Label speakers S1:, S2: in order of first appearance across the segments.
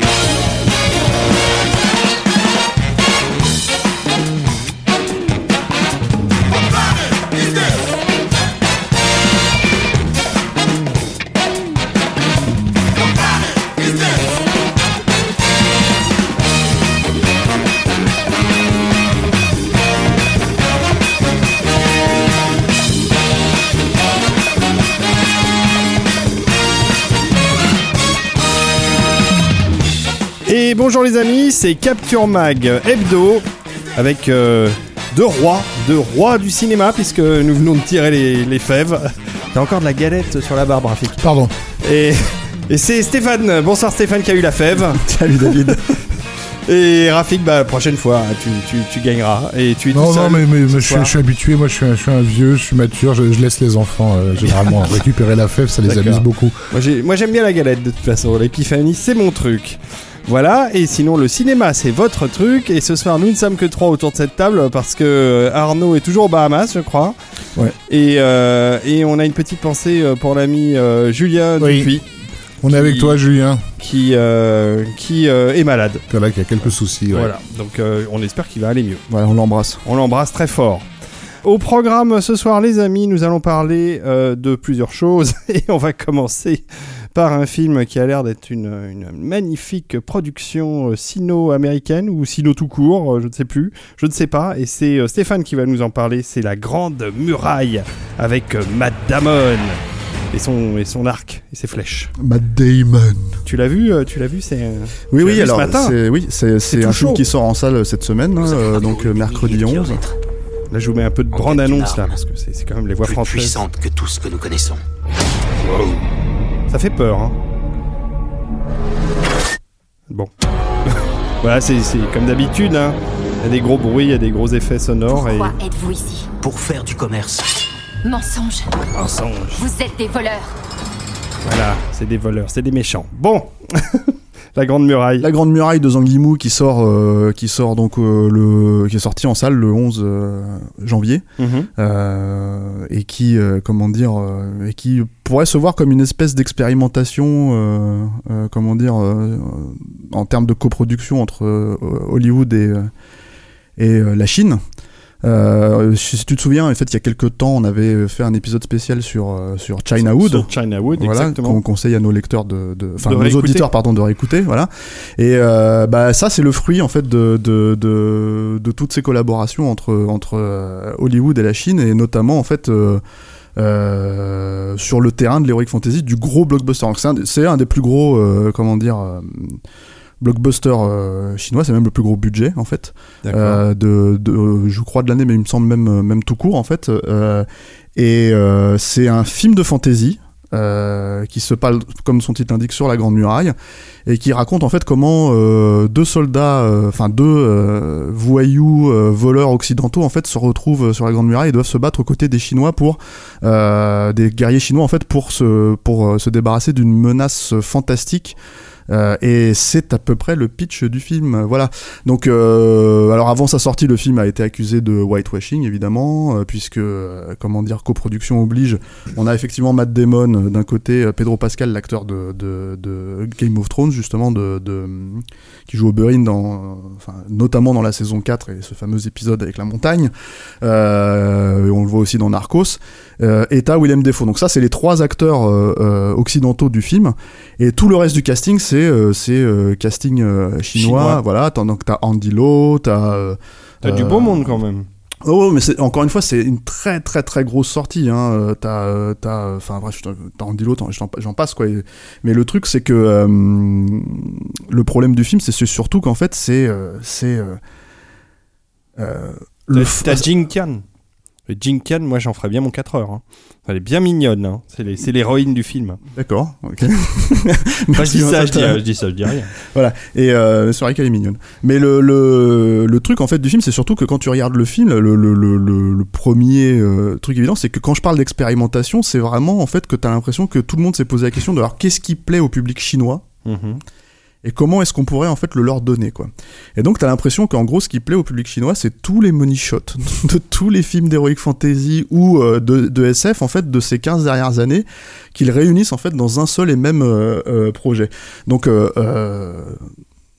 S1: yeah.
S2: Et bonjour les amis, c'est Capture Mag Hebdo avec euh, deux rois, deux rois du cinéma puisque nous venons de tirer les, les fèves. T'as encore de la galette sur la barbe, Rafik.
S3: Pardon.
S2: Et, et c'est Stéphane. Bonsoir Stéphane qui a eu la fève.
S3: Salut David.
S2: Et Rafik, bah prochaine fois, tu, tu, tu gagneras. Et tu es
S3: non,
S2: tout seul
S3: non, mais, mais, mais
S2: ce
S3: je, suis,
S2: soir.
S3: je suis habitué. Moi, je suis, un, je suis un vieux, je suis mature. Je, je laisse les enfants euh, généralement récupérer la fève. Ça les amuse beaucoup.
S2: Moi, j'ai- Moi j'aime bien la galette de toute façon. L'épiphanie, c'est mon truc. Voilà, et sinon le cinéma c'est votre truc, et ce soir nous ne sommes que trois autour de cette table parce que euh, Arnaud est toujours aux Bahamas, je crois.
S3: Ouais.
S2: Et, euh, et on a une petite pensée euh, pour l'ami euh, Julien
S3: Oui.
S2: Dupuis,
S3: On est avec toi, Julien.
S2: qui, euh, qui euh, est malade.
S3: Voilà, qui a quelques soucis. ouais.
S2: Voilà, donc euh, on espère qu'il va aller mieux.
S3: Voilà, on l'embrasse.
S2: On l'embrasse très fort. Au programme ce soir, les amis, nous allons parler de plusieurs choses et on va commencer par un film qui a l'air d'être une, une magnifique production euh, sino-américaine ou sino tout court, euh, je ne sais plus, je ne sais pas. Et c'est euh, Stéphane qui va nous en parler. C'est La Grande Muraille avec Matt Damon et son, et son arc et ses flèches.
S3: Matt Damon.
S2: Tu l'as vu Tu l'as vu C'est
S4: Oui, oui,
S2: vu
S4: alors c'est oui, c'est un film qui sort en salle cette semaine, hein, euh, donc mercredi 11.
S2: là, je vous mets un peu de
S5: d'une
S2: annonce là parce que c'est c'est quand même les voix
S5: plus
S2: françaises.
S5: puissante que tout ce que nous connaissons.
S2: Ça fait peur, hein. Bon. voilà, c'est comme d'habitude, hein. Il y a des gros bruits, il y a des gros effets sonores et...
S6: Pourquoi êtes-vous ici?
S5: Pour faire du commerce.
S6: Mensonge.
S2: Mensonge.
S6: Vous êtes des voleurs.
S2: Voilà, c'est des voleurs, c'est des méchants. Bon La Grande Muraille.
S4: La Grande Muraille de Zhang Yimou qui sort euh, qui sort donc euh, le qui est sorti en salle le 11 euh, janvier
S2: Mhm.
S4: et qui comment dire et qui pourrait se voir comme une espèce d'expérimentation comment dire en termes de coproduction entre Hollywood et et la Chine. Euh, si tu te souviens, en fait, il y a quelques temps, on avait fait un épisode spécial sur euh, sur Chinawood.
S2: Sur Chinawood,
S4: Voilà,
S2: exactement.
S4: qu'on conseille à nos lecteurs de, enfin nos
S2: réécouter.
S4: auditeurs pardon de réécouter, voilà. Et euh, bah ça c'est le fruit en fait de de, de de toutes ces collaborations entre entre Hollywood et la Chine et notamment en fait euh, euh, sur le terrain de l'heroic fantasy du gros blockbuster. C'est un, des- c'est un des plus gros euh, comment dire blockbusters euh, chinois, c'est même le plus gros budget en fait euh, de, de- je crois de l'année, mais il me semble même, euh, même tout court en fait. Euh, et c'est un film de fantasy. qui se parle, comme son titre l'indique, sur la Grande Muraille, et qui raconte en fait comment deux soldats, enfin deux voyous voleurs occidentaux en fait se retrouvent sur la Grande Muraille et doivent se battre aux côtés des Chinois pour des guerriers chinois en fait pour se pour se débarrasser d'une menace fantastique. Euh, et c'est à peu près le pitch du film. Voilà. Donc, euh, alors avant sa sortie, le film a été accusé de whitewashing, évidemment, euh, puisque, euh, comment dire, coproduction oblige. On a effectivement Matt Damon d'un côté, Pedro Pascal, l'acteur de, Game of Thrones, justement, de, qui joue Oberyn, dans, notamment dans la saison 4 et ce fameux épisode avec la montagne. Et on le voit aussi dans Narcos. Euh, et t'as Willem Dafoe. Donc ça, c'est les trois acteurs euh, euh, occidentaux du film. Et tout le reste du casting, c'est euh, c'est casting chinois.
S2: Chinois.
S4: Voilà. T'as- Donc t'as Andy Lau, t'as
S2: T'as du beau monde quand même.
S4: Oh, ouais, mais c'est encore une fois, c'est une très très très grosse sortie. Hein. T'as, t'as, enfin bref, t'en- t'as Andy Lau, t'en- j'en passe quoi. Mais le truc, c'est que euh, le problème du film, c'est surtout qu'en fait, c'est c'est euh, euh,
S2: T'as
S4: le
S2: t'as Jing. Le Jinkan, moi j'en ferais bien mon 4 heures. hein. Elle est bien mignonne. hein. C'est les- c'est l'héroïne du film.
S4: D'accord. ok.
S2: Enfin, je dis ça, je dis, je dis ça, je dis rien.
S4: Voilà. Et euh, c'est vrai qu'elle est mignonne. Mais le, le, le truc en fait du film, c'est surtout que quand tu regardes le film, le, le, premier euh, truc évident, c'est que quand je parle d'expérimentation, c'est vraiment en fait que tu as l'impression que tout le monde s'est posé la question de alors qu'est-ce qui plaît au public chinois
S2: Mhm.
S4: Et comment est-ce qu'on pourrait en fait le leur donner quoi. Et donc tu as l'impression qu'en gros ce qui plaît au public chinois c'est tous les money shots de tous les films d'heroic fantasy ou euh, de, de SF en fait de ces 15 dernières années qu'ils réunissent en fait dans un seul et même euh, euh, projet. Donc euh, euh,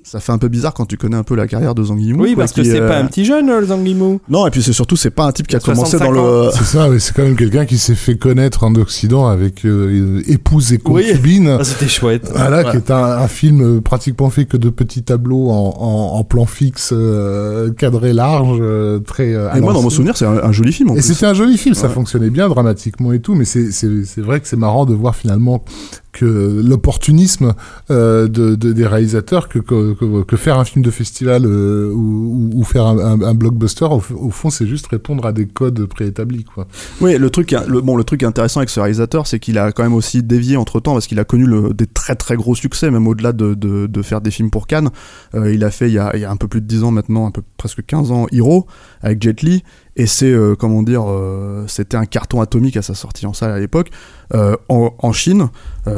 S4: ça fait un peu bizarre quand tu connais un peu la carrière de Zhang Yimou.
S2: Oui,
S4: quoi,
S2: parce que c'est
S4: euh,
S2: pas un petit jeune, le Zhang Yimou.
S4: Non, et puis c'est surtout c'est pas un type qui a commencé
S2: 65
S4: dans le
S3: C'est ça, mais c'est quand même quelqu'un qui s'est fait connaître en Occident avec euh, Épouse et
S2: Oui.
S3: concubine.
S2: Ah, C'était chouette.
S3: Voilà,
S4: Ouais.
S3: qui est un, un film euh, pratiquement fait que de petits tableaux en, en, en plan fixe, euh, cadré large, euh, très. euh,
S4: Et moi, dans mon souvenir, c'est un, un joli film. En
S3: Et c'était un joli film, ça fonctionnait bien dramatiquement et tout, mais c'est c'est c'est vrai que c'est marrant de voir finalement que l'opportunisme euh, de, de- des réalisateurs que, que, faire un film de festival euh, ou, faire un, blockbuster au, fond c'est juste répondre à des codes préétablis quoi.
S4: Oui, le truc, le, bon, le truc intéressant avec ce réalisateur, c'est qu'il a quand même aussi dévié entre temps parce qu'il a connu des très très gros succès, même au-delà de, de, faire des films pour Cannes. Euh, il a fait il y a, il y a un peu plus de 10 ans maintenant, un peu presque 15 ans, Hero avec Jet Li. Et c'est, euh, comment dire, euh, c'était un carton atomique à sa sortie en salle à l'époque. Euh, en, en Chine,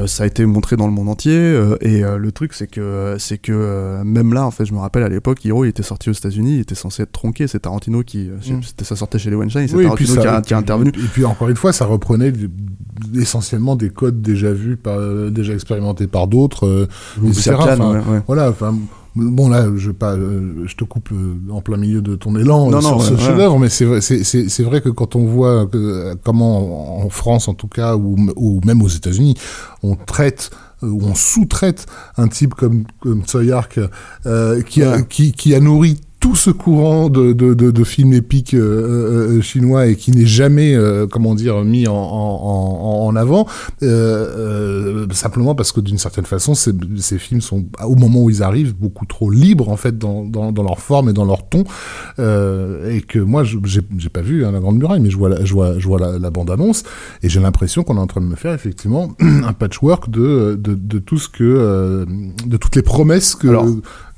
S4: ça a été montré dans le monde entier. et le truc, c'est que, c'est que même là, en fait, je me rappelle à l'époque, Hero, il était sorti aux États-Unis, il était censé être tronqué. C'est Tarantino qui, euh,
S3: Mm.
S4: c'était ça sortait chez les Weinstein, c'est
S3: Oui,
S4: Tarantino qui, a,
S3: ça-
S4: qui a intervenu.
S3: Et puis encore une fois, ça reprenait essentiellement des codes déjà vus, par, déjà expérimentés par d'autres,
S4: Ou ouais, ouais.
S3: Voilà, enfin. Bon là, je pas, euh, je te coupe euh, en plein milieu de ton élan
S4: Non,
S3: euh, sur
S4: non,
S3: ce
S4: ouais, ouais.
S3: chef-d'œuvre, mais c'est vrai, c'est- vrai que quand on voit que, comment en France en tout cas ou, ou même aux États-Unis, on traite ou on sous-traite un type comme comme Tsoyark euh, qui a qui, qui a nourri tout ce courant de, de, de, de films épiques euh, euh, chinois et qui n'est jamais, euh, comment dire, mis en, en, en, avant, euh, euh, simplement parce que d'une certaine façon, ces, ces films sont, au moment où ils arrivent, beaucoup trop libres en fait dans, dans, dans leur forme et dans leur ton, euh, et que moi, j'ai pas vu hein, la Grande Muraille, mais je vois la, je vois, je vois la, bande annonce et j'ai l'impression qu'on est en train de me faire effectivement un patchwork de, de, de tout ce que, euh, de toutes les promesses que
S4: Alors,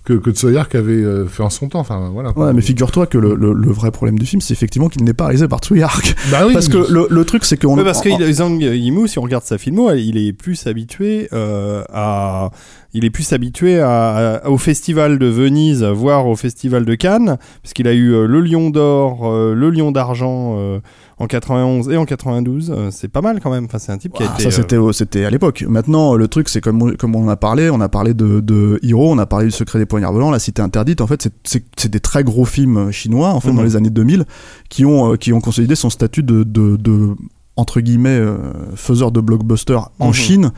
S3: que, que Tsoyark avait euh, fait en son temps. Enfin, voilà.
S4: Ouais, mais figure-toi que le, le, le vrai problème du film, c'est effectivement qu'il n'est pas réalisé par Tsuyark.
S3: Bah oui,
S4: Parce que le, le truc, c'est qu'on.
S2: Ouais, parce que
S4: en-
S2: Zhang Yimou, si on regarde sa filmo, il est plus habitué euh, à, il est plus habitué à, à- au festival de Venise, voire au festival de Cannes, parce qu'il a eu euh, le Lion d'or, euh, le Lion d'argent euh, en 91 et en 92. Euh, c'est pas mal quand même. Enfin, c'est un type qui a
S4: Ah,
S2: été.
S4: ça
S2: euh,
S4: c'était c'était à l'époque. Maintenant le truc c'est comme on- comme on a parlé, on a parlé de, de Hero, on a parlé du secret des poignards volants, la cité interdite. En fait c'est- des très gros films chinois en fait
S2: Mhm.
S4: dans les années 2000 qui ont euh, qui ont consolidé son statut de de, de entre guillemets euh, faiseur de blockbuster en
S2: Mhm.
S4: Chine.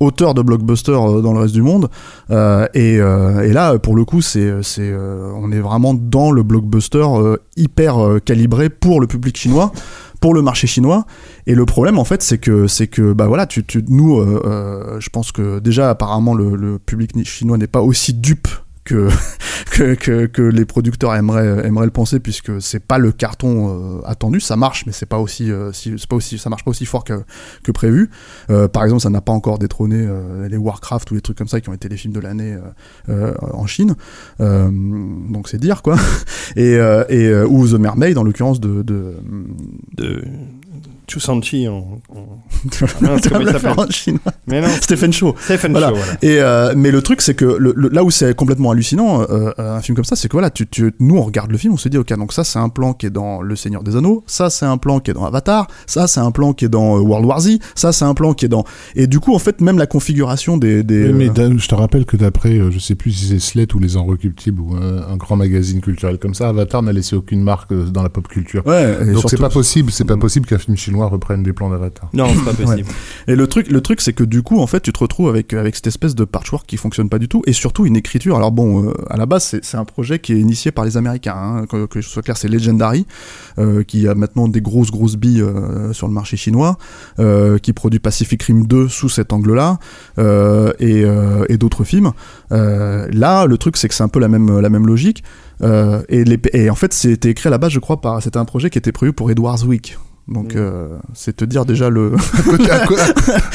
S4: Auteur de blockbuster euh, dans le reste du monde Euh, et, euh, et là pour le coup c'est c'est euh, on est vraiment dans le blockbuster euh, hyper euh, calibré pour le public chinois pour le marché chinois. Et le problème, en fait, c'est que, c'est que, bah voilà, tu, nous, euh, euh, je pense que déjà, apparemment, le, le public chinois n'est pas aussi dupe que, que, que, que les producteurs aimeraient, aimeraient le penser, puisque c'est pas le carton euh, attendu. Ça marche, mais c'est pas aussi, euh, pas aussi, ça marche pas aussi fort que, que prévu. Euh, par exemple, ça n'a pas encore détrôné euh, les Warcraft ou les trucs comme ça qui ont été les films de l'année euh, en Chine. Donc c'est dire quoi. Et, et ou The Mermaid, en l'occurrence de, de,
S2: de Chu Sanchi en. en- Ah, comment il s'appelle
S4: en chinois.
S2: Mais non,
S4: Stephen Chow.
S2: Stephen
S4: Voilà.
S2: Chow, voilà.
S4: Et euh, mais le truc c'est que le, le- là où c'est complètement hallucinant euh, euh, un film comme ça c'est que voilà tu, tu- nous on regarde le film on se dit ok donc ça c'est un plan qui est dans Le Seigneur des Anneaux ça c'est un plan qui est dans Avatar ça c'est un plan qui est dans World War Z ça c'est un plan qui est dans et du coup en fait même la configuration des,
S3: mais
S4: euh,
S3: je te rappelle que d'après, je sais plus si c'est Slate ou Les Inrecuptibles ou un, un grand magazine culturel comme ça, Avatar n'a laissé aucune marque dans la pop culture.
S4: ouais
S3: Donc c'est pas possible, c'est pas possible qu'un film film chinois reprenne des plans d'Avatar.
S2: Non, c'est pas possible.
S4: Et le truc, le truc, c'est que du coup, en fait, tu te retrouves avec avec cette espèce de patchwork qui fonctionne pas du tout, et surtout une écriture. Alors bon, euh, à la base, c'est c'est un projet qui est initié par les Américains. hein, que, que je sois clair, c'est Legendary, euh, qui a maintenant des grosses grosses billes euh, sur le marché chinois, qui produit Pacific Rim 2 sous cet angle-là, et, et d'autres films. Là, le truc, c'est que c'est un peu la même la même logique. Euh, et, les, et en fait, c'était écrit à la base, je crois, par c'était un projet qui était prévu pour Edward Zwick. Donc,
S2: Mm.
S4: euh, c'est te dire déjà le,
S3: À côté, à co-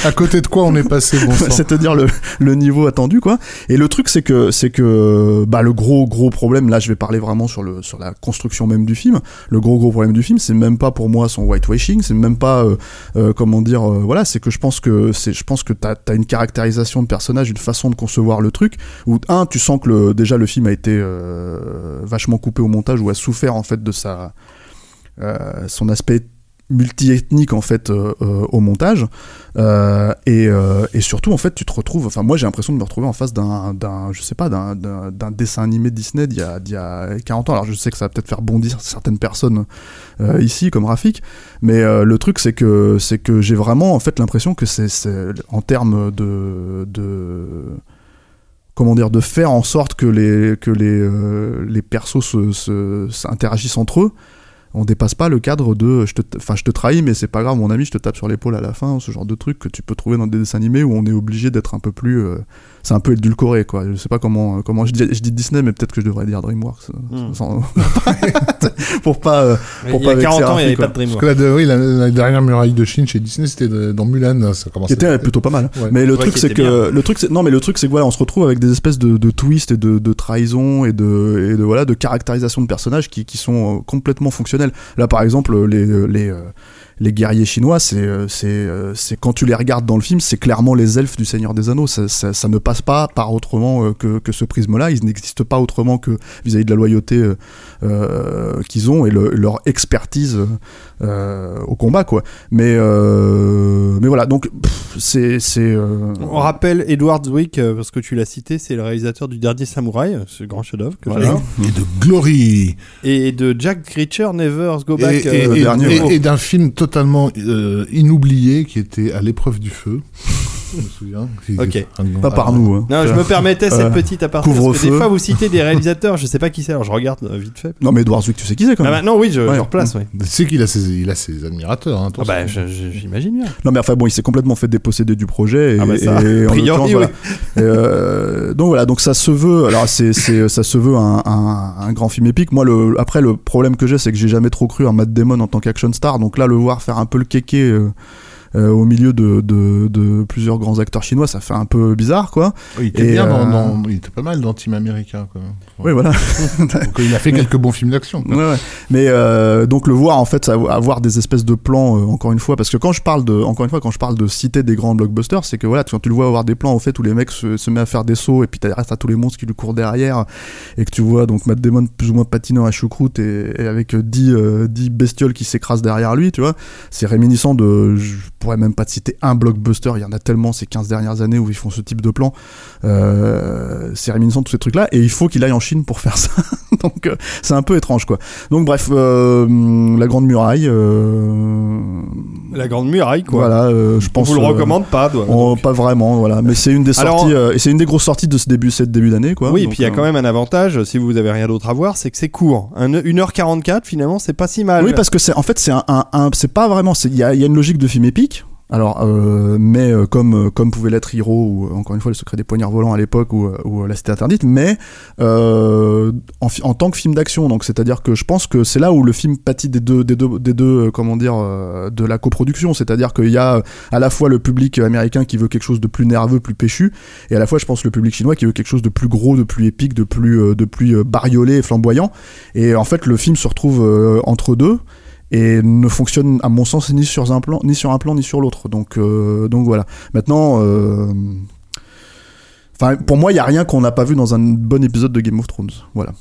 S3: à côté de quoi on est passé, bon sang
S4: c'est te dire le, le niveau attendu quoi. Et le truc c'est que c'est que bah le gros gros problème là je vais parler vraiment sur le sur la construction même du film. Le gros gros problème du film c'est même pas pour moi son whitewashing, c'est même pas euh, euh, comment dire euh, voilà, c'est que je pense que c'est je pense que t'as as une caractérisation de personnage, une façon de concevoir le truc où un tu sens que le, déjà le film a été euh, vachement coupé au montage ou a souffert en fait de sa euh, son aspect multiethnique en fait euh, euh, au montage. Euh, et, et surtout en fait tu te retrouves enfin moi j'ai l'impression de me retrouver en face d'un je sais pas d'un dessin animé Disney d'il y y a 40 ans. Alors je sais que ça va peut-être faire bondir certaines personnes ici comme Rafik. Mais le truc c'est que c'est que j'ai vraiment en fait l'impression que c'est en termes de de comment dire de faire en sorte que les que les les persos se, se, s'interagissent entre eux on dépasse pas le cadre de je te enfin je te trahis mais c'est pas grave mon ami je te tape sur l'épaule à la fin ce genre de truc que tu peux trouver dans des dessins animés où on est obligé d'être un peu plus euh, c'est un peu édulcoré quoi je sais pas comment comment je dis, je dis Disney mais peut-être que je devrais dire DreamWorks euh,
S2: Hmm.
S4: sans- pour pas euh, Pour
S2: il y a
S4: pas
S2: 40
S4: vexer
S2: ans, il n'y avait
S4: Rafi,
S2: pas
S4: quoi.
S2: de
S3: Parce
S2: Dreamworks.
S3: que la, oui, la, la dernière muraille de Chine chez Disney, c'était dans Mulan. Ça commençait.
S4: qui était plutôt pas mal.
S3: Ouais.
S4: Mais le
S2: Ouais,
S4: truc c'est que le truc c'est non mais le truc c'est que voilà on se retrouve avec des espèces de, de twists et de, de trahisons et de et de voilà de caractérisation de personnages qui, qui sont euh, complètement fonctionnels. Là par exemple les les euh, les guerriers chinois, c'est euh, c'est euh, c'est quand tu les regardes dans le film, c'est clairement les elfes du Seigneur des Anneaux. Ça, ça, ça ne passe pas par autrement euh, que, que ce prisme-là. Ils n'existent pas autrement que vis-à-vis de la loyauté euh, qu'ils ont et le- leur expertise euh, au combat, quoi. Mais euh, mais voilà, donc pff, c'est c'est euh,
S2: On rappelle Edward Zwick, parce que tu l'as cité, c'est le réalisateur du Dernier Samouraï, ce grand chef-d'œuvre que
S4: Voilà.
S2: j'adore.
S3: Et de Glory.
S2: Et de Jack Reacher, Never Go Back.
S3: et- et-
S4: dernier,
S3: et- et d'un film totalement euh, inoublié qui était à l'épreuve du feu. Je me souviens.
S2: Ok.
S4: pas par nous. hein.
S2: Non, je me permettais cette
S4: Euh,
S2: petite aparté. Parce que
S4: couvre-feu.
S2: des fois, vous citez des réalisateurs, je sais pas qui c'est, alors je regarde euh, vite fait.
S4: Non mais Edouard Zwick, tu sais qui c'est quand
S2: Ah
S4: même.
S2: bah, non, oui, je,
S4: Ouais.
S2: je replace, oui.
S3: Tu sais qu'il a ses, il a ses admirateurs. Hein,
S2: Ah bah,
S3: attention.
S2: je- je- j'imagine bien.
S4: Non mais enfin bon, il s'est complètement fait déposséder du projet. Et,
S2: Ah bah ça,
S4: et
S2: a
S4: en
S2: priori, oui.
S4: voilà. Et, euh, donc voilà, donc ça se veut. Alors c'est c'est ça se veut un, un, un grand film épique. Moi le après le problème que j'ai, c'est que j'ai jamais trop cru en Matt Damon en tant qu'action star. Donc là le voir faire un peu le kéké. euh, euh, au milieu de, de, de plusieurs grands acteurs chinois, ça fait un peu bizarre, quoi.
S3: Oui, il était
S4: et,
S3: bien dans,
S4: euh,
S3: dans- il était pas mal dans Team Américain quand même.
S4: Oui, voilà.
S3: Donc, il a fait quelques bons films d'action. quoi.
S4: Ouais, ouais. Mais euh, donc le voir en fait, avoir des espèces de plans encore une fois, parce que quand je parle de, encore une fois, quand je parle de citer des grands blockbusters, c'est que voilà, quand tu le vois avoir des plans au fait où les mecs se, se mettent à faire des sauts et puis t'as à tous les monstres qui lui courent derrière et que tu vois donc Matt Damon plus ou moins patinant à choucroute et, et avec euh, 10, euh, 10 bestioles qui s'écrasent derrière lui, tu vois, c'est réminiscent de, je pourrais même pas te citer un blockbuster, il y en a tellement ces 15 dernières années où ils font ce type de plan, euh, c'est réminiscent de tous ces trucs là et il faut qu'il aille en Chine pour faire ça, donc euh, c'est un peu étrange quoi. Donc bref, euh, la Grande Muraille,
S2: La Grande Muraille, quoi.
S4: voilà, je
S2: On
S4: pense.
S2: vous le recommande pas,
S4: on-
S2: donc.
S4: pas vraiment, voilà. Mais c'est une des sorties, et c'est une des grosses sorties de ce début, cette début d'année, quoi.
S2: Oui, et puis il y a quand même un avantage, si vous avez rien d'autre à voir, c'est que c'est court. Un- 1h44, finalement, c'est pas si mal.
S4: Oui, parce que c'est, en fait, c'est un, un- un- c'est pas vraiment, il y a, y a une logique de film épique. Alors, euh, mais euh, comme euh, comme pouvait l'être Hero ou euh, encore une fois le secret des poignards volants à l'époque ou, euh, ou la cité interdite, mais euh, en, en tant que film d'action. Donc, c'est-à-dire que je pense que c'est là où le film pâtit des deux des deux des deux comment dire de la coproduction. C'est-à-dire qu'il y a à la fois le public américain qui veut quelque chose de plus nerveux, plus péchu, et à la fois, je pense, le public chinois qui veut quelque chose de plus gros, de plus épique, de plus de plus bariolé et flamboyant. Et en fait, le film se retrouve entre deux et ne fonctionne à mon sens ni sur un plan ni sur un plan ni sur l'autre. Donc euh, donc voilà. Maintenant euh, enfin pour moi il y a rien qu'on n'a pas vu dans un bon épisode de Game of Thrones. Voilà.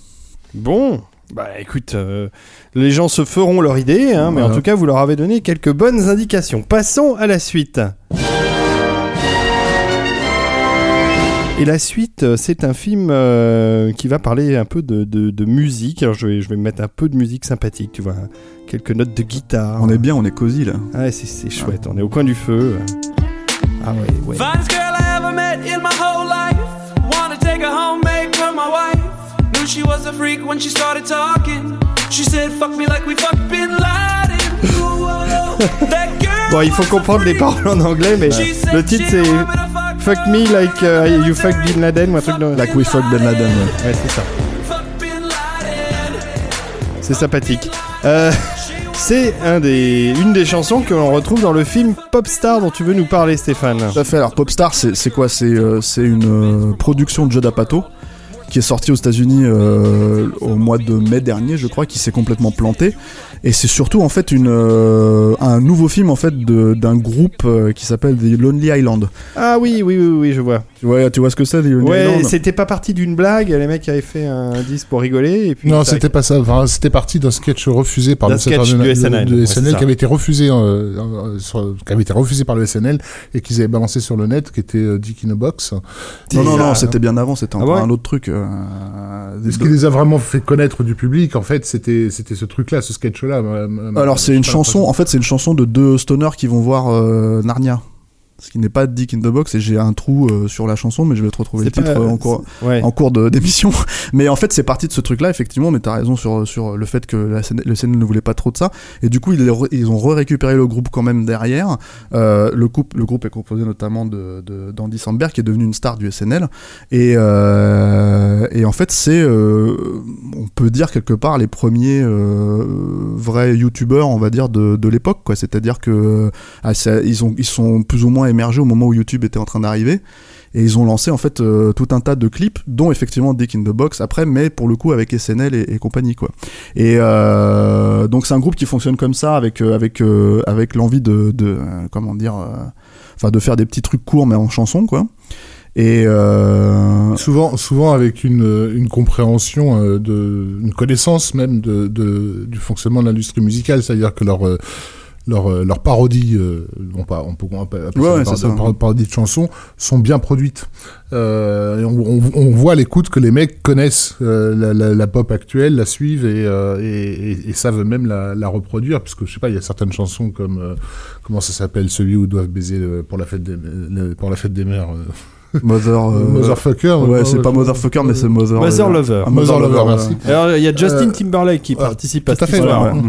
S2: Bon, bah écoute, euh, les gens se feront leur idée, hein, mais en tout cas, vous leur avez donné quelques bonnes indications. Passons à la suite. Et la suite, euh, c'est un film euh, qui va parler un peu de, de- de musique. Alors je vais, je vais mettre un peu de musique sympathique, tu vois. Quelques notes de guitare.
S4: On est bien, on est cosy là.
S2: Ouais, c'est, c'est chouette. On est au coin du feu. Ah ouais, ouais.
S7: Finest girl I ever met in my whole life. Wanna take her home, make her my wife. Knew she was a freak when she started talking. She said, fuck me like we fucked Bin Laden. Ooh, oh, oh. That girl
S2: Bon, il faut comprendre les paroles en anglais, mais
S7: She said
S2: le titre c'est
S7: fuck
S2: me like uh, you fuck Bin Laden ou un truc de...
S4: Like we fuck Ben Laden. ouais.
S2: Ouais, c'est ça.
S7: Bin.
S2: C'est sympathique. Euh, c'est un des, une des chansons que l'on retrouve dans le film Popstar dont tu veux nous parler, Stéphane.
S4: Tout à fait. Alors Popstar, c'est quoi? C'est euh, une euh, production de Judd Apatow qui est sortie aux États-Unis euh, au mois de mai dernier, je crois, qui s'est complètement planté. Et c'est surtout en fait une euh, un nouveau film en fait de- d'un groupe euh, qui s'appelle The Lonely Island.
S2: Ah oui, oui, oui, oui, je vois.
S4: Tu vois, tu vois ce que c'est The Lonely
S2: Ouais,
S4: Island
S2: c'était pas parti d'une blague. Les mecs avaient fait un disque pour rigoler et puis.
S3: Non, c'était pas ça. Enfin, c'était parti d'un sketch refusé par le
S2: sketch du SNL,
S3: de
S2: ouais,
S3: SNL
S2: ça.
S3: qui avait été refusé, euh, euh, sur- qui avait été refusé par le SNL et qu'ils avaient balancé sur le net, qui était euh, Dick in a Box.
S4: Non, non, non, c'était bien avant. C'était
S2: Ah
S4: encore
S2: ouais
S4: un autre truc. euh,
S3: ce qui les a vraiment fait connaître du public, en fait, c'était c'était ce truc-là, ce sketch-là. Ma- ma-
S4: Alors c'est une chanson, en fait c'est une chanson de deux stoners qui vont voir euh, Narnia. Ce qui n'est pas Dick in the Box et j'ai un trou euh, sur la chanson mais je vais te retrouver le
S2: C'est
S4: titre
S2: pas-
S4: euh, en cours,
S2: Ouais.
S4: en cours d'émission. Mais en fait c'est parti de ce truc là effectivement mais t'as raison sur, sur le fait que la scène, le scène ne voulait pas trop de ça et du coup ils, ils ont re-récupéré le groupe quand même derrière. Euh, le, groupe, le groupe est composé notamment de, de, d'Andy Samberg qui est devenu une star du SNL et, et en fait c'est on peut dire quelque part les premiers vrais youtubeurs on va dire de, de l'époque quoi c'est-à-dire que ah, ça- ils ont ils sont plus ou moins émergés au moment où YouTube était en train d'arriver. Et ils ont lancé en fait euh, tout un tas de clips dont effectivement Dick in the Box après mais pour le coup avec SNL et, compagnie quoi. Et euh, donc c'est un groupe qui fonctionne comme ça avec euh, avec avec l'envie de, de comment dire enfin de faire des petits trucs courts mais en chanson quoi. Et
S3: Souvent, souvent avec une, une compréhension, de, une connaissance même de, du fonctionnement de l'industrie musicale, c'est-à-dire que leur leur, euh, leurs parodies, euh, bon, pas, on peut on peut appeler
S4: Ouais,
S3: ça
S4: ouais,
S3: des par-
S4: c'est ça.
S3: par- parodies de chansons, sont bien produites. Euh, et on, on, on voit à l'écoute que les mecs connaissent euh, la, la, la pop actuelle, la suivent et, euh, et, et, et savent même la, la reproduire, parce que je sais pas, il y a certaines chansons comme euh, comment ça s'appelle, celui où ils doivent baiser pour la fête des le- pour la fête des mères. euh,
S4: Mother euh,
S3: Motherfucker.
S4: ouais c'est pas Motherfucker mais c'est Mother
S2: Mother Lover.
S4: ah,
S3: Mother Lover, merci.
S2: Alors il y a Justin
S3: Euh,
S2: Timberlake qui participe à
S3: tout à
S2: cette
S3: fait,
S2: histoire.
S3: ouais.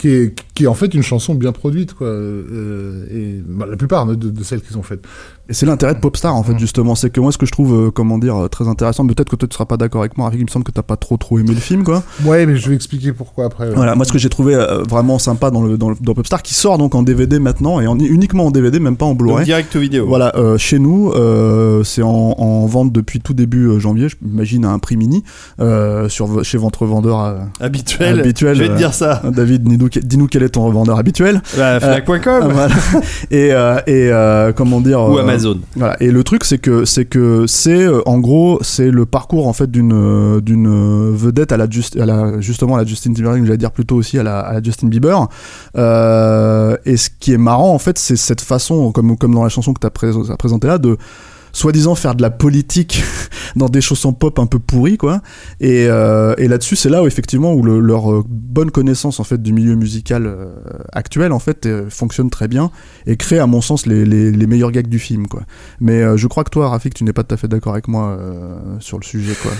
S3: Qui est, qui est en fait une chanson bien produite, quoi. euh, et bah, la plupart de, de celles qu'ils ont faites.
S4: Et c'est l'intérêt de Popstar en fait justement, c'est que moi ce que je trouve euh, comment dire euh, très intéressant, peut-être que toi tu seras pas d'accord avec moi, Rick, il me semble que t'as pas trop trop aimé le film quoi.
S3: Ouais, mais je vais expliquer pourquoi après. ouais.
S4: Voilà, moi ce que j'ai trouvé euh, vraiment sympa dans le, dans le dans Popstar qui sort donc en DVD maintenant et en, uniquement en DVD, même pas en Blu-ray.
S2: direct vidéo.
S4: Voilà, euh, chez nous, euh, c'est en, en vente depuis tout début janvier, je m'imagine à un prix mini, euh, sur, chez votre vendeur euh,
S2: Habituel.
S4: habituel.
S2: Je vais te dire ça.
S4: David, dis-nous dis-nous quel est ton revendeur habituel.
S2: Bah, Fnac.com
S4: Voilà. Et, euh, et euh, comment dire
S2: ou
S4: euh,
S2: Amazon.
S4: Voilà. Et le truc, c'est que c'est que c'est euh, en gros c'est le parcours en fait d'une euh, d'une euh, vedette à la, just, à la justement à la Justin Timberlake, j'allais dire plutôt aussi à la, à la Justin Bieber. Euh, et ce qui est marrant en fait, c'est cette façon, comme comme dans la chanson que tu as, présentée là, de soi-disant faire de la politique dans des chansons pop un peu pourries quoi. Et, euh, là-dessus c'est là où effectivement où le- leur euh, bonne connaissance en fait du milieu musical euh, actuel en fait fonctionne très bien et crée à mon sens les, les, les meilleurs gags du film quoi. Mais je crois que toi Rafik tu n'es pas tout à fait d'accord avec moi sur le sujet quoi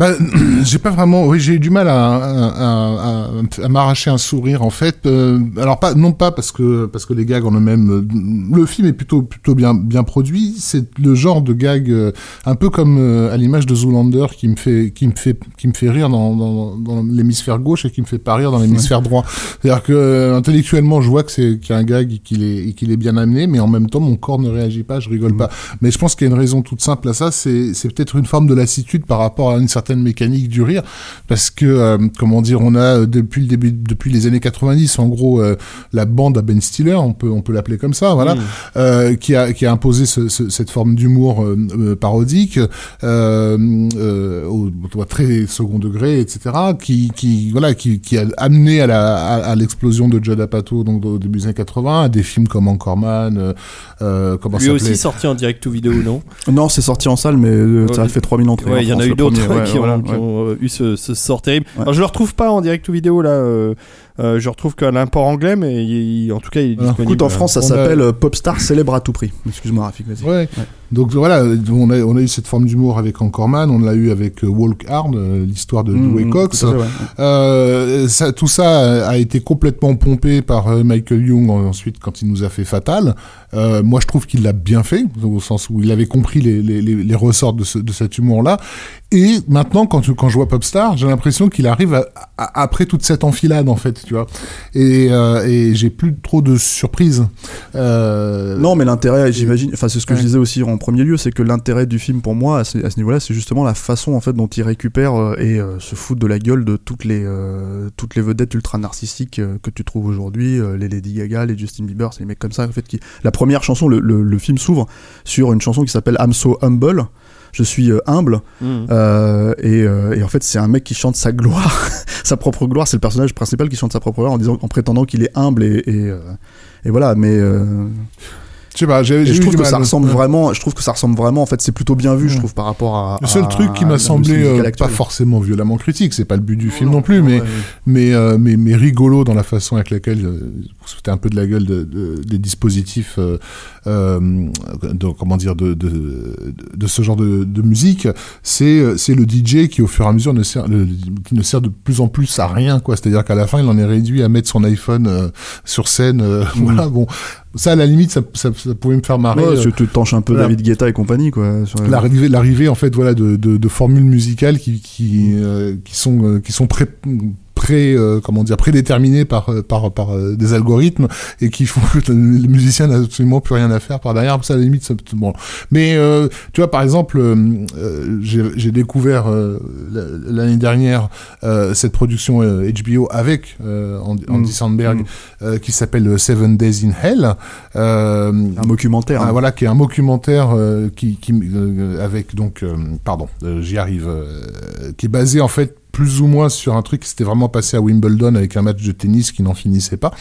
S3: Bah, j'ai pas vraiment. Oui, j'ai eu du mal à, à, à, à- m'arracher un sourire en fait. Euh, alors pas, non pas parce que parce que les gags en eux-mêmes. euh, Le film est plutôt plutôt bien bien produit. C'est le genre de gag euh, un peu comme euh, à l'image de Zoolander qui me fait qui me fait qui me fait rire dans, dans, dans l'hémisphère gauche et qui me fait pas rire dans l'hémisphère droit. C'est-à-dire que intellectuellement, je vois que c'est qu'il y a un gag et qu'il est et qu'il est bien amené, mais en même temps, mon corps ne réagit pas, je rigole pas. Mais je pense qu'il y a une raison toute simple à ça. C'est c'est peut-être une forme de lassitude par rapport à une certaine certaine mécanique du rire, parce que, euh, comment dire, on a euh, depuis le début, depuis les années 90, en gros, euh, la bande à Ben Stiller, on peut, on peut l'appeler comme ça, voilà, euh, qui a, qui a imposé ce- ce- cette forme d'humour euh, euh, parodique, euh, euh, au, au très second degré, etc., qui, qui, voilà, qui, qui a amené à la, à, à l'explosion de Judd Apatow, donc au début des années 80, à des films comme Anchorman, euh, comment
S2: Lui aussi sorti en direct ou vidéo, non?
S4: Non, c'est sorti en salle, mais euh, ça a fait 3000 entrées.
S2: Ouais, il y en a eu d'autres
S4: ouais,
S2: qui, ont,
S4: voilà,
S2: qui
S4: ouais.
S2: ont, euh, eu ce, ce sort terrible.
S4: Ouais.
S2: Alors, je le retrouve pas en direct ou vidéo là. euh, euh, je retrouve qu'à l'import anglais, mais il- il- en tout cas, il est
S3: Alors,
S2: disponible.
S4: Écoute, en France, ça
S3: On a-
S4: s'appelle euh, Popstar célèbre à tout prix. Excuse-moi, Rafik, vas-y.
S3: Ouais. Donc voilà, on a, on a eu cette forme d'humour avec Anchorman, on l'a eu avec euh, Walk Hard, l'histoire de
S4: Mmh,
S3: Dewey Cox.
S4: tout ouais.
S3: Euh, ça, tout ça a été complètement pompé par Michael Young en- ensuite quand il nous a fait Fatal. Euh, moi, je trouve qu'il l'a bien fait, au sens où il avait compris les, les, les, les ressorts de, ce, de cet humour-là. Et maintenant, quand, je vois Popstar, j'ai l'impression qu'il arrive à- à- après toute cette enfilade, en fait, tu vois. Et, euh, et j'ai plus trop de surprises. Euh,
S4: Non, mais l'intérêt, j'imagine, enfin, c'est ce que je disais aussi en premier lieu, c'est que l'intérêt du film pour moi, à ce, niveau-là, c'est justement la façon en fait dont il récupère euh, et se fout de la gueule de toutes les, toutes les vedettes ultra narcissiques que tu trouves aujourd'hui, les Lady Gaga, les Justin Bieber, c'est les mecs comme ça, en fait, qui. La première chanson, le, le- le film s'ouvre sur une chanson qui s'appelle I'm So Humble. Je suis euh, humble
S2: Mmh.
S4: euh, et, euh, et en fait c'est un mec qui chante sa gloire, sa propre gloire. C'est le personnage principal qui chante sa propre gloire en disant, en prétendant qu'il est humble et, et, euh, et voilà. Mais euh,
S3: je sais pas, j'ai
S4: et
S3: j'ai
S4: je
S3: eu
S4: trouve que
S3: mal.
S4: ça ressemble
S3: Ouais.
S4: vraiment. Je trouve que ça ressemble vraiment. En fait, c'est plutôt bien vu, je trouve, par rapport à.
S3: Le seul
S4: à-
S3: truc qui m'a semblé euh, pas forcément violemment critique, c'est pas le but du film non plus, mais mais, euh, mais mais rigolo dans la façon avec laquelle euh, c'était un peu de la gueule de, de- des dispositifs euh, euh, de, comment dire de, ce genre de, musique c'est c'est le DJ qui au fur et à mesure ne sert le- qui ne sert de plus en plus à rien quoi c'est-à-dire qu'à la fin il en est réduit à mettre son iPhone euh, sur scène euh, voilà bon ça à la limite ça, ça, ça pouvait me faire marrer
S4: Ouais, tu tu tanches un peu
S3: voilà.
S4: David Guetta et compagnie, quoi. sur-
S3: l'arrivée l'arrivée en fait voilà de, de, de formules musicales qui qui, euh, qui sont qui sont pré pré euh, comment dire prédéterminées par euh, par par euh, des algorithmes et qui font que le musicien n'a absolument plus rien à faire par derrière ça à la limite ça, bon mais euh, tu vois par exemple j'ai découvert la- l'année dernière cette production HBO avec Andy,
S4: Mm.
S3: Andy Sandberg
S4: Mm.
S3: qui s'appelle Seven Days in Hell
S4: Un documentaire.
S3: ah,
S4: hein.
S3: voilà, qui est un documentaire qui, qui avec donc, pardon, j'y arrive, qui est basé en fait plus ou moins sur un truc qui s'était vraiment passé à Wimbledon avec un match de tennis qui n'en finissait pas.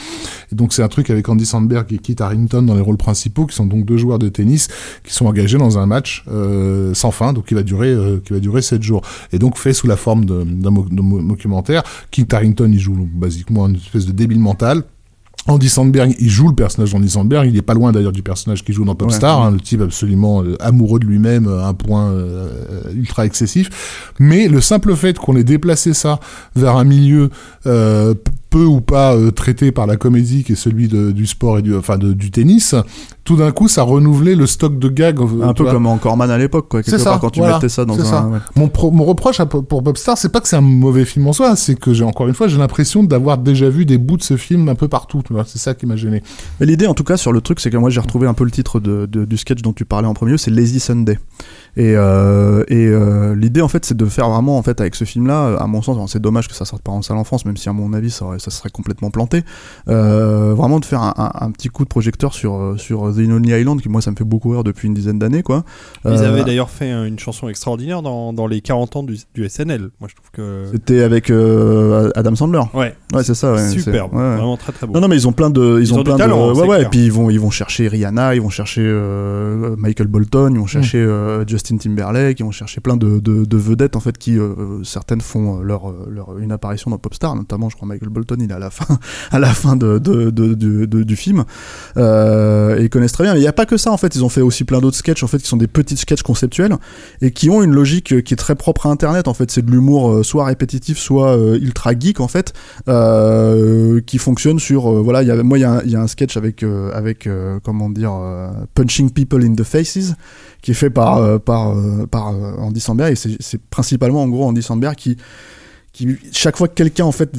S3: Et donc c'est un truc avec Andy Sandberg et Kit Harrington dans les rôles principaux, qui sont donc deux joueurs de tennis qui sont engagés dans un match euh, sans fin, donc qui va durer, euh, qui va durer sept jours. Et donc fait sous la forme d'un documentaire. Kit Harrington, il joue basiquement une espèce de débile mental. Andy Sandberg, il joue le personnage d'Andy Sandberg, il est pas loin d'ailleurs du personnage qu'il joue dans Popstar,
S4: Ouais.
S3: hein, le type absolument euh, amoureux de lui-même à un point euh, euh, ultra excessif. Mais le simple fait qu'on ait déplacé ça vers un milieu euh, peu ou pas euh, traité par la comédie qui est celui de- du sport et du, enfin de- du tennis, tout d'un coup ça renouvelait le stock de gags. euh,
S4: un peu
S3: vois.
S4: comme Anchorman à l'époque, quoi.
S3: C'est
S4: quelque
S3: ça,
S4: part, quand tu
S3: voilà,
S4: mettais ça dans un.
S3: ça.
S4: ouais.
S3: Mon, pro- mon reproche à- pour Popstar, c'est pas que c'est un mauvais film en soi, c'est que j'ai encore une fois j'ai l'impression d'avoir déjà vu des bouts de ce film un peu partout. C'est ça qui m'a gêné.
S4: Mais l'idée, en tout cas, sur le truc, c'est que moi, j'ai retrouvé un peu le titre de, de- du sketch dont tu parlais en premier, c'est Lazy Sunday. Et, euh, et euh, l'idée, en fait, c'est de faire vraiment, en fait, avec ce film-là, à mon sens, c'est dommage que ça sorte pas en salle en France, même si, à mon avis, ça, aurait- ça serait complètement planté. Euh, vraiment de faire un, un- un petit coup de projecteur sur, sur The Lonely Island, qui moi, ça me fait beaucoup rire depuis une dizaine d'années, quoi.
S2: Ils avaient d'ailleurs fait une chanson extraordinaire dans, dans les 40 ans du, du SNL. Moi, je trouve que.
S4: C'était avec Adam Sandler.
S2: Ouais,
S4: Ouais, c'est ça. Ouais,
S2: superbe.
S4: c'est- ouais, ouais.
S2: Vraiment très très beau.
S4: Non, non, mais ils ont plein de, ils,
S2: Ils
S4: ont, plein
S2: talent,
S4: de,
S2: c'est
S4: ouais, ouais. Et puis ils vont, ils vont chercher Rihanna, ils vont chercher Michael Bolton, ils vont chercher euh, Justin Timberlake, ils vont chercher plein de, de, de vedettes en fait qui euh, certaines font euh, leur, euh, leur une apparition dans Popstar, notamment je crois Michael Bolton, il est à la fin, à la fin du film. Et ils connaissent très bien. Mais il n'y a pas que ça en fait, ils ont fait aussi plein d'autres sketchs en fait qui sont des petits sketchs conceptuels et qui ont une logique qui est très propre à Internet en fait. C'est de l'humour soit répétitif, soit ultra geek en fait, qui fonctionne sur voilà. Moi, il y, y a un sketch avec avec comment dire punching people in the faces qui est fait par euh, par euh, par euh, Andy Samberg et c'est principalement en gros Andy Samberg qui qui chaque fois que quelqu'un en fait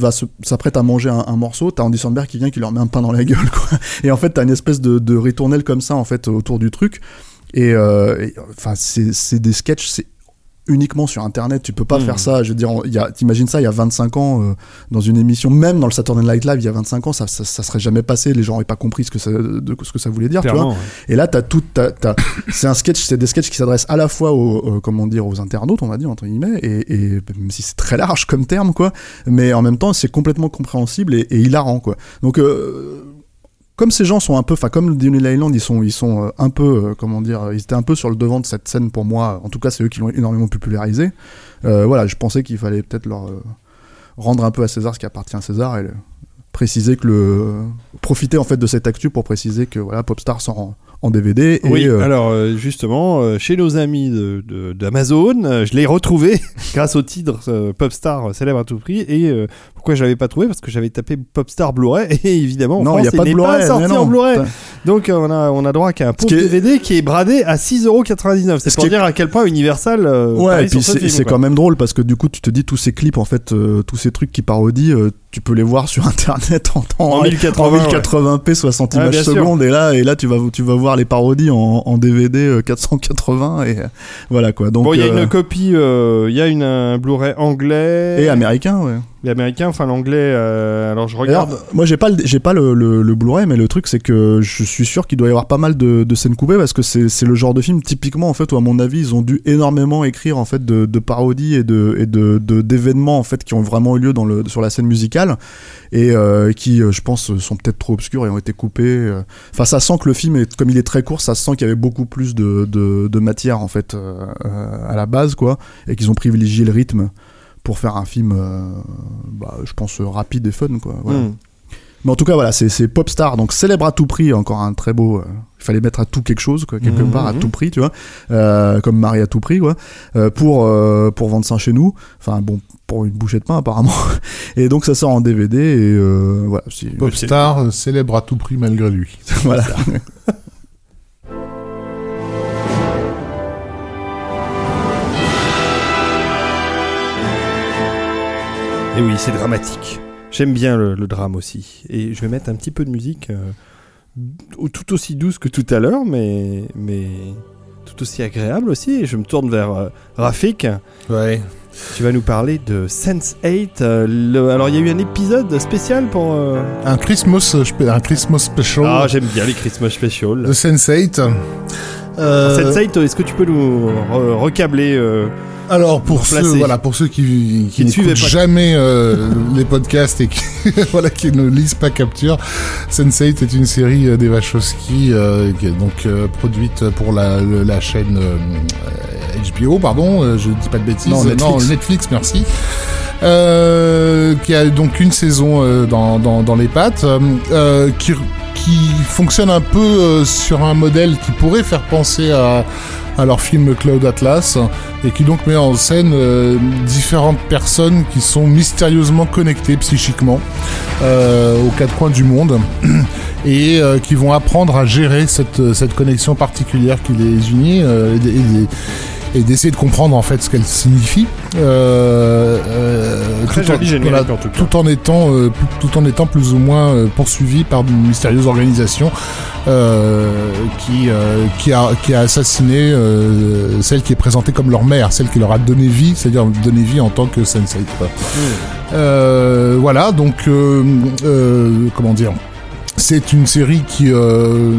S4: s'apprête à manger un, un morceau, t'as Andy Samberg qui vient qui leur met un pain dans la gueule quoi. Et en fait t'as une espèce de, de ritournelle comme ça en fait autour du truc. Et, enfin c'est des sketchs, c'est uniquement sur internet tu peux pas faire ça je veux dire on- il y a- t'imagines ça il y a 25 ans euh, dans une émission même dans le Saturday Night Live il y a 25 ans ça, ça, ça serait jamais passé les gens auraient pas compris ce que ça, de, ce que ça voulait dire tu vois
S2: ouais.
S4: et là, t'as tout, t'as- t'as- c'est un sketch, c'est des sketchs qui s'adressent à la fois aux, euh, comment dire, aux internautes, on va dire entre guillemets, et, et même si c'est très large comme terme, quoi, mais en même temps, c'est complètement compréhensible et, et hilarant, quoi. Donc, euh, comme ces gens sont un peu, enfin, comme Disney Island, ils sont, ils sont euh, un peu, euh, comment dire, ils étaient un peu sur le devant de cette scène pour moi. En tout cas, c'est eux qui l'ont énormément popularisé. Euh, voilà, je pensais qu'il fallait peut-être leur rendre un peu à César ce qui appartient à César et préciser que le profiter en fait de cette actu pour préciser que voilà Popstar sort en, en DVD et
S2: Oui,
S4: euh,
S2: alors euh, justement, euh, chez nos amis de- de- d'Amazon, euh, je l'ai retrouvé grâce au titre euh, Popstar célèbre à tout prix. Et euh, pourquoi je l'avais pas trouvé? Parce que j'avais tapé Popstar Blu-ray et évidemment, en
S4: non,
S2: France,
S4: il y a pas de
S2: n'est
S4: Blu-ray,
S2: sorti
S4: non.
S2: en Blu-ray. Donc on a, on a droit qu'à un pauvre
S4: est-
S2: DVD qui est bradé à 6,99€. C'est
S4: Ce
S2: pour
S4: qui est-
S2: dire à quel point Universal.
S4: Ouais, et puis
S2: ce
S4: c'est quand même drôle parce que du coup, tu te dis tous ces clips, en fait, tous ces trucs qui parodient, tu peux les voir sur internet en, temps-
S2: En 1080,
S4: en 1080p 60
S2: Ouais,
S4: images secondes, et là, et là, tu vas, tu vas voir les parodies en, en DVD euh, 480, et euh, voilà quoi. Donc,
S2: Bon, il y a
S4: euh,
S2: une copie, euh, il y a une, un Blu-ray anglais.
S4: et américain, ouais.
S2: Et américain, enfin l'anglais. euh, alors je regarde.
S4: Moi j'ai pas le, j'ai pas le, le, le Blu-ray mais le truc c'est que je suis sûr qu'il doit y avoir pas mal de, de scènes coupées parce que c'est le genre de film typiquement en fait où à mon avis ils ont dû énormément écrire en fait de, de parodies et de et de d'événements en fait qui ont vraiment eu lieu dans le sur la scène musicale et euh, qui euh, je pense sont peut-être trop obscurs et ont été coupés enfin ça sent que le film est comme il est très court ça sent qu'il y avait beaucoup plus de matière en fait euh, à la base quoi et qu'ils ont privilégié le rythme pour faire un film euh, bah, je pense rapide et fun quoi voilà.
S2: Hmm.
S4: Mais en tout cas, voilà, c'est c'est Popstar, donc célèbre à tout prix, encore un très beau. euh, il fallait mettre à tout quelque chose, quoi, quelque
S2: Mhm.
S4: part, à tout prix, tu vois, euh, comme Marie à tout prix, quoi, euh, pour euh, pour vendre ça chez nous. Enfin bon, pour une bouchée de pain apparemment. Et donc ça sort en DVD et euh, voilà.
S3: Popstar célèbre à tout prix malgré lui.
S4: voilà.
S2: Et oui, c'est dramatique. J'aime bien le, le drame aussi. Et je vais mettre un petit peu de musique euh, tout aussi douce que tout à l'heure, mais, mais tout aussi agréable aussi. Et je me tourne vers euh, Rafik.
S3: Ouais.
S2: Tu vas nous parler de Sense8. euh, le- alors, il y a eu un épisode spécial pour. euh,
S3: Un Christmas, euh, un Christmas special
S2: Ah, j'aime bien les Christmas Special.
S3: de Sense8.
S2: Alors,
S3: Euh,
S2: Sense8, est-ce que tu peux nous re- recabler euh,
S3: Alors pour ceux, voilà, pour ceux qui, qui,
S2: Qui ne
S3: n'écoutent jamais euh, les podcasts et qui, voilà, qui ne lisent pas Capture, Sense8 est une série euh, des Wachowski euh, qui est donc euh, produite pour la, chaîne HBO, pardon, euh, je dis pas de bêtises,
S4: Non, Netflix.
S3: Netflix merci. Euh, qui a donc une saison euh, dans, dans, dans les pattes, euh, euh, qui, qui fonctionne un peu sur un modèle qui pourrait faire penser à, à leur film Cloud Atlas, et qui donc met en scène différentes personnes qui sont mystérieusement connectées psychiquement aux quatre coins du monde, et euh, qui vont apprendre à gérer cette, cette connexion particulière qui les unit, euh, et- et d'essayer de comprendre en fait ce qu'elle signifie. Euh, euh,
S2: Très
S3: tout en-
S2: générique, en tout cas.
S3: tout en étant euh, plus- tout en étant plus ou moins euh, poursuivi par une mystérieuse organisation euh, qui euh, qui a qui a assassiné euh, celle qui est présentée comme leur mère, celle qui leur a donné vie, c'est-à-dire donné vie en tant que sensei. quoi. Euh, voilà, donc euh, euh, comment dire, c'est une série qui euh,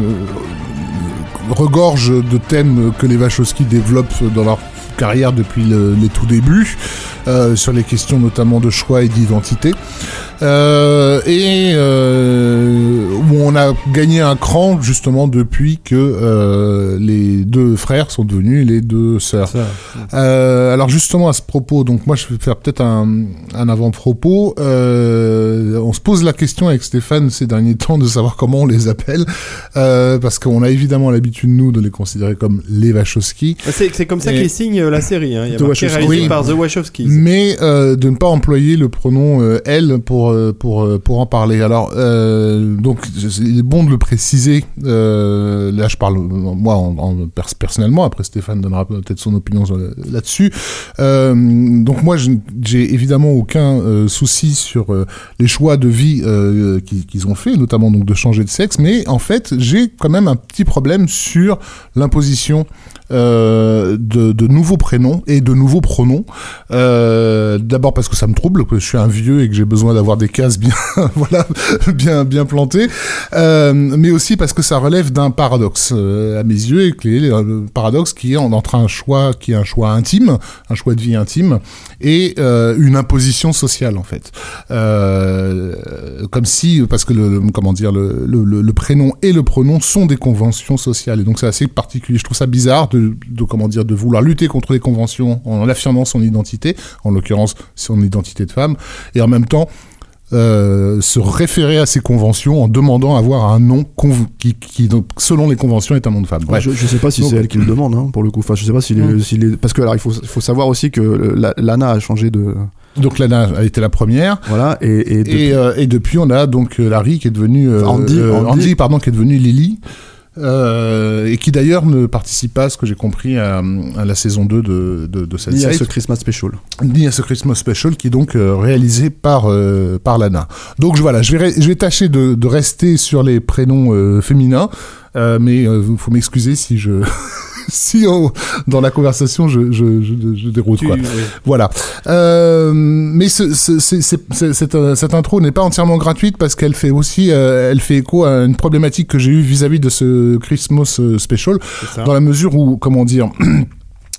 S3: regorge de thèmes que les Wachowski développent dans leur carrière depuis le- les tout débuts, euh, sur les questions notamment de choix et d'identité. Euh, et euh, où on a gagné un cran justement depuis que euh, les deux frères sont devenus les deux sœurs.
S2: ça
S3: Euh, alors justement à ce propos, donc moi je vais faire peut-être un, un avant-propos. Euh, on se pose la question avec Stéphane ces derniers temps de savoir comment on les appelle, euh, parce qu'on a évidemment l'habitude nous de les considérer comme les Wachowski,
S2: C'est c'est comme ça
S3: Et-
S2: qu'ils signent la série. Hein. Il y a marqué
S4: Wachowski.
S2: réalisé
S3: Oui.
S2: par The Wachowskis.
S3: Mais euh, de ne pas employer le pronom euh, elle pour euh, pour euh, pour en parler. Alors euh, donc il est bon de le préciser. Euh, là je parle moi en, en pers- personnellement. Après Stéphane donnera peut-être son opinion là-dessus. Donc moi j'ai évidemment aucun souci sur les choix de vie qu'ils ont fait, notamment donc de changer de sexe. Mais en fait j'ai quand même un petit problème sur l'imposition de, de nouveaux prénoms et de nouveaux pronoms. Euh, D'abord parce que ça me trouble, que je suis un vieux et que j'ai besoin d'avoir des cases bien, voilà, bien, bien plantées. Euh, mais aussi parce que ça relève d'un paradoxe euh, à mes yeux et que le paradoxe qui est en- entre un choix qui est un choix intime, un choix de vie intime et euh, une imposition sociale en fait. Euh, comme si, parce que le, comment dire, le, le- le prénom et le pronom sont des conventions sociales et donc c'est assez particulier. Je trouve ça bizarre de, de comment dire, de vouloir lutter contre les conventions en affirmant son identité, en l'occurrence son identité de femme, et en même temps euh, se référer à ces conventions en demandant à avoir un nom qui, qui, donc, selon les conventions, est un nom de femme.
S4: Je, je sais pas si c'est elle qui le demande, hein, pour le coup. Enfin, je sais pas si les, si les- parce que alors il faut, il faut savoir aussi que la- Lana a changé de,
S3: Donc Lana a été la première.
S4: voilà, et, et depuis-
S3: Et, euh, et depuis, on a donc euh, Larry qui est devenu euh,
S4: Andy,
S3: euh,
S4: Andy.
S3: Andy, pardon, qui est devenu Lily. Euh, et qui d'ailleurs ne participe pas, à ce que j'ai compris, à, à la saison 2 de, de, de
S4: ni à
S3: Sense8,
S4: ce Christmas special.
S3: ni à ce Christmas Special qui est donc euh, réalisé par euh, par Lana. Donc voilà, je vais je vais tâcher de, de rester sur les prénoms euh, féminins, euh, mais il faut m'excuser si je si on- dans la conversation je je, je, je déroute
S2: Tu-
S3: quoi.
S2: oui.
S3: Voilà. Euh, mais ce, ce- cette, euh, cette intro n'est pas entièrement gratuite parce qu'elle fait aussi, euh, elle fait écho à une problématique que j'ai eue vis-à-vis de ce Christmas euh, Special, dans la mesure où, comment dire.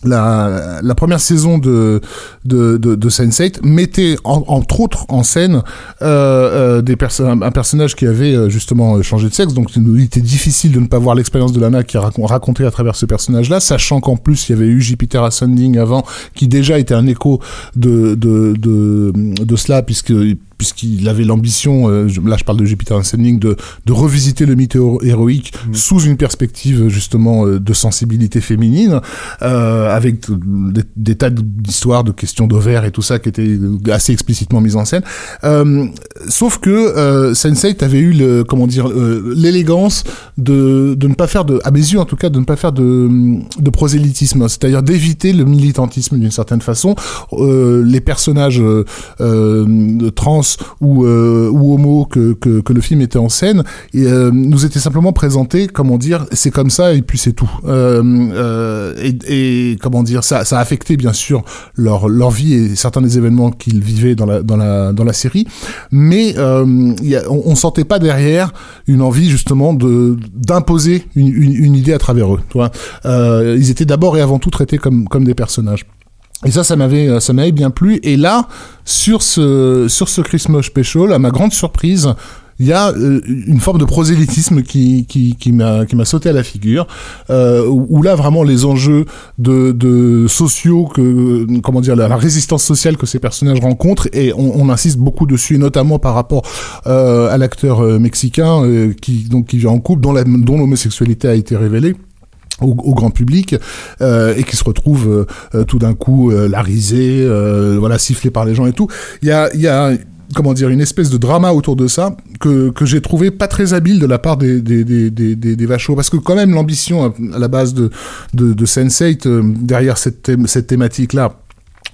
S3: La, première saison de de, de, de Sense8 mettait en- entre autres en scène euh, euh, des un, personnage qui avait euh, justement changé de sexe. Donc il était difficile de ne pas voir l'expérience de Lana qui est racon- racontée à travers ce personnage là sachant qu'en plus il y avait eu Jupiter Ascending avant qui déjà était un écho de de, de cela puisque puisqu'il avait l'ambition, euh, là je parle de Jupiter Ascending, de, de revisiter le mythe héro- héroïque sous une perspective justement euh, de sensibilité féminine, euh, avec des, des tas d'histoires, de questions d'ovaires et tout ça qui étaient assez explicitement mises en scène. Euh, sauf que euh, Sense8 avait eu le, comment dire, euh, l'élégance de, de ne pas faire de, à mes yeux en tout cas, de ne pas faire de, de prosélytisme, c'est-à-dire d'éviter le militantisme d'une certaine façon. Euh, les personnages euh, euh, ou, euh, ou homo que, le film était en scène et, euh, nous étaient simplement présentés, comment dire, c'est comme ça et puis c'est tout. Euh, et, comment dire, ça, ça a affecté bien sûr leur, vie et certains des événements qu'ils vivaient dans la, série, mais on, on sentait pas derrière une envie justement d'imposer une, idée à travers eux. Ils étaient d'abord et avant tout traités comme des personnages. Et ça, ça m'avait, ça m'avait bien plu. Et là, sur ce, sur ce Christmas Special, à ma grande surprise, il y a euh, une forme de prosélytisme qui, qui, qui m'a, qui m'a sauté à la figure, euh, où, là vraiment les enjeux de, de sociaux que, comment dire, la, résistance sociale que ces personnages rencontrent, et on, on insiste beaucoup dessus, notamment par rapport euh, à l'acteur euh, mexicain euh, qui donc qui vit en couple, dont la, dont l'homosexualité a été révélée au, grand public euh, et qui se retrouve euh, euh, tout d'un coup euh, larisé, euh, voilà sifflé par les gens et tout. Il y a, il y a comment dire une espèce de drama autour de ça que, que j'ai trouvé pas très habile de la part des des des des, vachos parce que quand même l'ambition à, la base de de, de Sense8 euh, derrière cette cette thématique là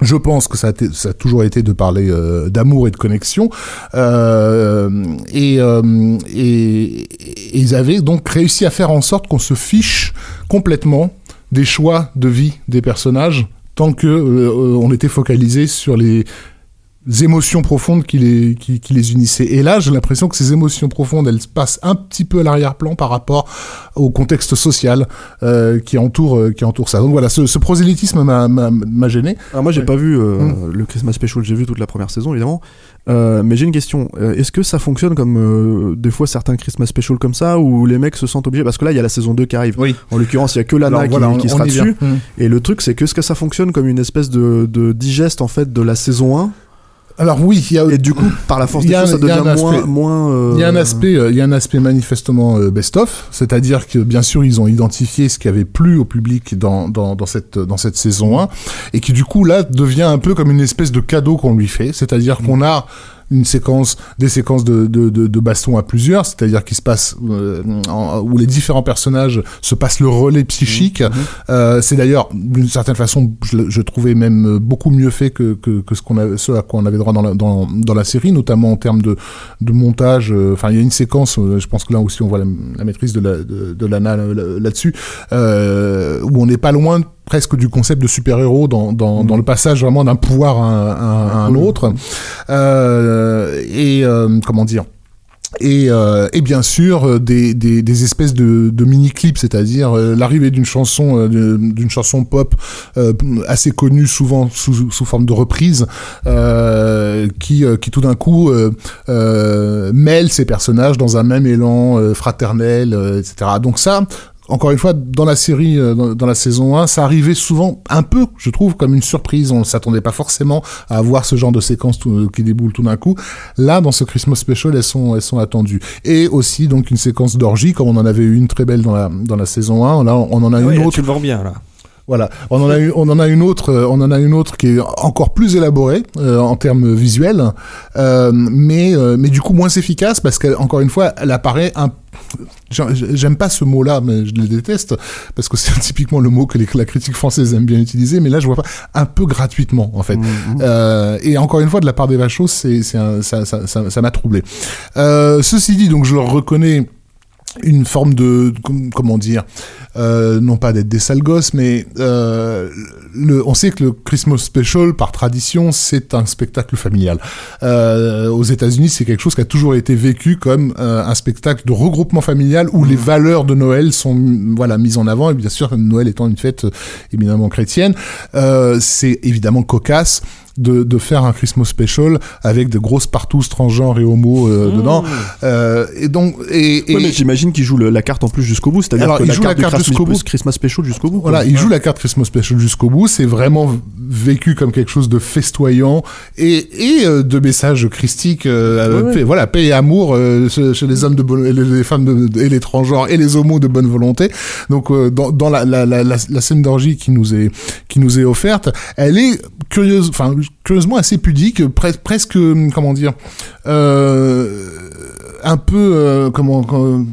S3: je pense que ça a, toujours été de parler euh, d'amour et de connexion. Euh, et, euh, et, et ils avaient donc réussi à faire en sorte qu'on se fiche complètement des choix de vie des personnages tant que euh, on était focalisé sur les émotions profondes qui les, qui, qui les unissaient. Et là, j'ai l'impression que ces émotions profondes, elles passent un petit peu à l'arrière-plan par rapport au contexte social euh, qui entoure euh, qui entoure ça. Donc voilà, ce, ce prosélytisme m'a- gêné.
S4: Alors moi j'ai
S3: Ouais.
S4: pas vu euh,
S3: Mm.
S4: le Christmas Special, j'ai vu toute la première saison évidemment. Mais j'ai une question. Est-ce que ça fonctionne comme des fois certains Christmas Special comme ça où les mecs se sentent obligés? Parce que là il y a la saison 2 qui arrive.
S3: Oui.
S4: En l'occurrence il y a que Lana
S3: Alors
S4: qui,
S3: voilà, on-
S4: qui
S3: on
S4: sera dessus.
S3: Mm.
S4: Et le truc c'est que est-ce que ça fonctionne comme une espèce de, de digeste en fait de la saison 1
S3: Alors oui, il y a
S4: et du coup par la force des choses ça devient moins, moins euh,
S3: Il y a un aspect, euh, il y a un aspect manifestement euh, best-of, c'est-à-dire que bien sûr ils ont identifié ce qui avait plu au public dans, dans, dans cette dans cette saison 1 et qui du coup là devient un peu comme une espèce de cadeau qu'on lui fait, c'est-à-dire qu'on a une séquence, des séquences de, de, de, de baston à plusieurs, c'est-à-dire qui se passe euh, en- où les différents personnages se passent le relais psychique. Euh, c'est d'ailleurs d'une certaine façon, je, je trouvais même beaucoup mieux fait que, que, que ce qu'on a, ce à quoi on avait droit dans la, dans, dans la série, notamment en termes de, de montage. euh, Enfin, il y a une séquence, euh, je pense que là aussi on voit la, la maîtrise de la de, de Lana là- là- là-dessus, euh, où on n'est pas loin presque du concept de super-héros dans, dans, dans le passage vraiment d'un pouvoir à un, à un- à un autre. Euh, et euh, comment dire et, euh, et bien sûr des, des, des espèces de, de mini clips, c'est-à-dire euh, l'arrivée d'une chanson euh, d'une chanson pop assez connue, souvent sous, sous forme de reprise, qui, qui tout d'un coup mêle ces personnages dans un même élan fraternel, etc. Donc ça, encore une fois, dans la série, euh, dans, dans la saison 1, ça arrivait souvent un peu, je trouve, comme une surprise. On ne s'attendait pas forcément à avoir ce genre de séquence tout- qui déboule tout d'un coup. Là, dans ce Christmas Special, elles sont, elles sont attendues. Et aussi, donc, une séquence d'orgie, comme on en avait eu une très belle dans la, dans la saison 1. Là, on en a
S2: Ah
S3: une
S2: ouais,
S3: autre
S2: Tu le vends bien là.
S3: Voilà, on en a eu, on en a une autre, euh, on en a une autre qui est encore plus élaborée euh, en termes visuels, euh, mais euh, mais du coup moins efficace parce qu'encore une fois, elle apparaît un J'aime pas ce mot-là, mais je le déteste parce que c'est typiquement le mot que les- la critique française aime bien utiliser. Mais là, je vois pas un peu gratuitement en fait. Euh, et encore une fois, de la part des Vachos, c'est ça ça ça ça m'a troublé. Euh, ceci dit, donc je leur reconnais une forme de com- comment dire euh, non pas d'être des sales gosses mais euh, le, on sait que le Christmas Special par tradition c'est un spectacle familial. Euh, aux États-Unis c'est quelque chose qui a toujours été vécu comme euh, un spectacle de regroupement familial où les valeurs de Noël sont voilà mises en avant. Et bien sûr Noël étant une fête euh, éminemment chrétienne euh, c'est évidemment cocasse de, de faire un Christmas special avec de grosses partout transgenres et homos euh, dedans Euh, et donc et, et-
S4: Ouais, mais j'imagine qu'il joue le- la carte en plus jusqu'au bout, c'est-à-dire que
S3: il
S4: la
S3: joue
S4: carte,
S3: la carte jusqu'au
S4: Christmas,
S3: bout.
S4: Christmas Special jusqu'au bout. quoi.
S3: Voilà, il joue la carte Christmas Special jusqu'au bout. C'est vraiment vécu comme quelque chose de festoyant et, et euh, de messages christiques. euh,
S4: Ouais, ouais.
S3: paix- voilà, paix et amour euh, chez, chez les hommes de et les, les femmes de, et les transgenres et les homos de bonne volonté. Donc, euh, dans, dans la, la, la, la, la scène d'orgie qui nous est qui nous est offerte, elle est curieuse, enfin curieusement assez pudique, pres- presque comment dire. Euh, un peu euh, comment